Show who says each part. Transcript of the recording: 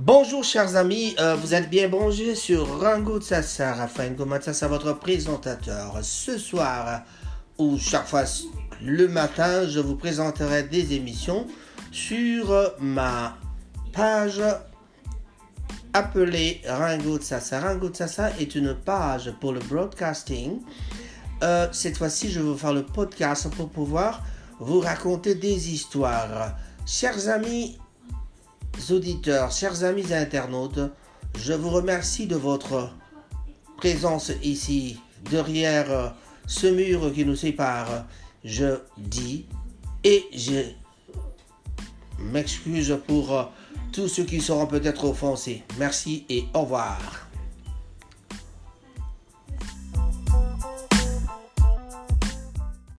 Speaker 1: Bonjour chers amis, euh, vous êtes bien branchés sur Rango Tsassa, Raphaël Gomatsassa, votre présentateur. Ce soir, ou chaque fois le matin, je vous présenterai des émissions sur ma page appelée Rango Tsassa. Rango Tsassa est une page pour le broadcasting. Euh, cette fois-ci, je vais vous faire le podcast pour pouvoir vous raconter des histoires. Chers amis, auditeurs, chers amis internautes, je vous remercie de votre présence ici, derrière ce mur qui nous sépare. Je dis et je m'excuse pour tous ceux qui seront peut-être offensés. Merci et au revoir.